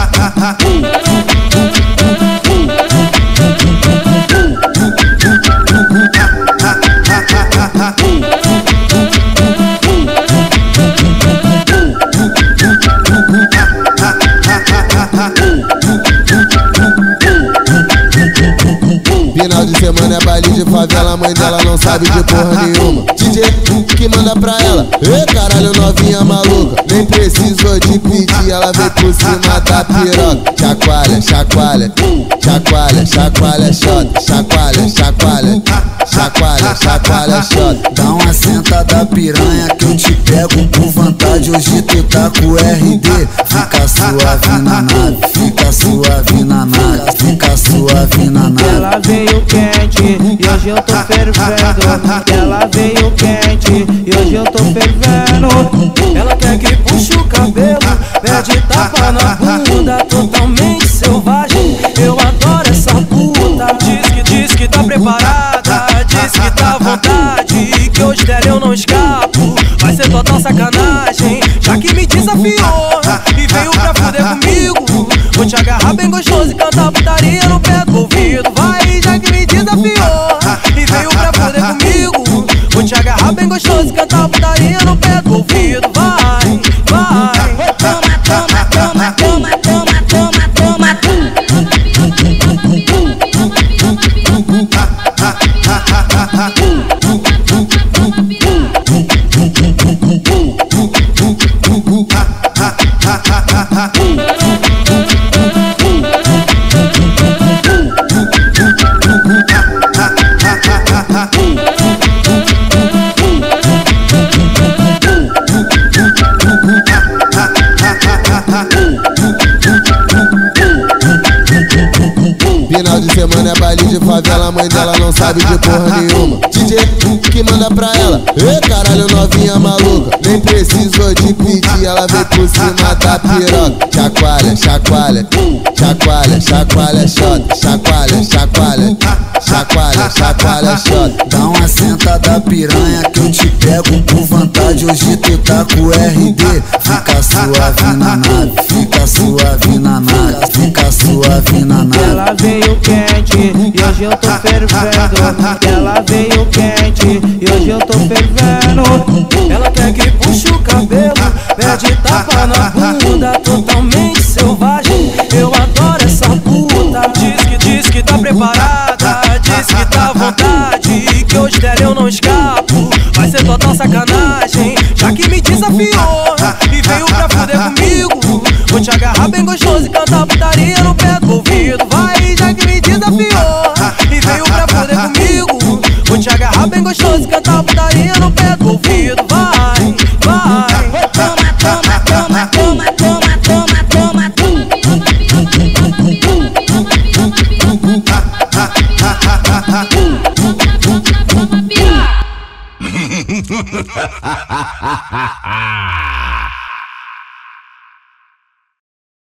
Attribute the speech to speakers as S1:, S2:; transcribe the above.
S1: ha, ha, ha. Baile de favela, mãe dela não sabe de porra nenhuma. DJ que manda pra ela, ê caralho novinha maluca, nem precisou de pedir, ela veio por cima da piroca. Chacoalha, chacoalha, chacoalha, chacoalha, chota, chacoalha, chacoalha, chacoalha, chacoalha, chota.
S2: Dá uma sentada piranha que eu te pego por vontade. Hoje tu tá com RD, fica suave na nave, fica suave na nave, fica suave na nave.
S3: Ela veio quente hoje eu tô fervendo. Ela veio quente e hoje eu tô fervendo.
S4: Ela quer que puxe o cabelo, pede tapa na bunda, totalmente selvagem. Eu adoro essa puta. Diz que diz que tá preparada, diz que tá à vontade, que hoje dela eu não escapo. Vai ser total sacanagem, já que me desafiou e veio pra fuder comigo. Vou te agarrar bem gostoso e cantar putaria no pé do ouvido. Gostoso cantar putaria no pé do ouvido.
S1: Final de semana é baile de favela, mãe dela não sabe de porra nenhuma. DJ que manda pra ela, ê caralho novinha maluca, nem precisou de pedir, ela veio por cima da piroca. Chacoalha, chacoalha, chacoalha, chacoalha, chota, chacoalha, chacoalha, chacoalha, chacoalha, chota.
S2: Dá uma sentada piranha que eu te pego por vontade. Hoje tu tá com RD, fica suave na nave, fica suave na nave,
S3: Ela veio quente e hoje eu tô fervendo. Ela veio quente e hoje eu tô fervendo.
S4: Ela quer que puxe o cabelo, pede tapa na bunda, totalmente selvagem. Eu adoro essa puta. Diz que diz que tá preparada, diz que tá à vontade, que hoje dela eu não escapo. Vai ser total sacanagem, já que me desafiou e veio pra fuder comigo. Vou te agarrar bem gostoso e cantar putaria no pé do ouvido. Agarrar bem gostoso e cantar putaria no pé do ouvido. Vai, vai.
S5: toma, toma, toma, toma, toma, toma, toma,
S6: Ha ha ha ha ha!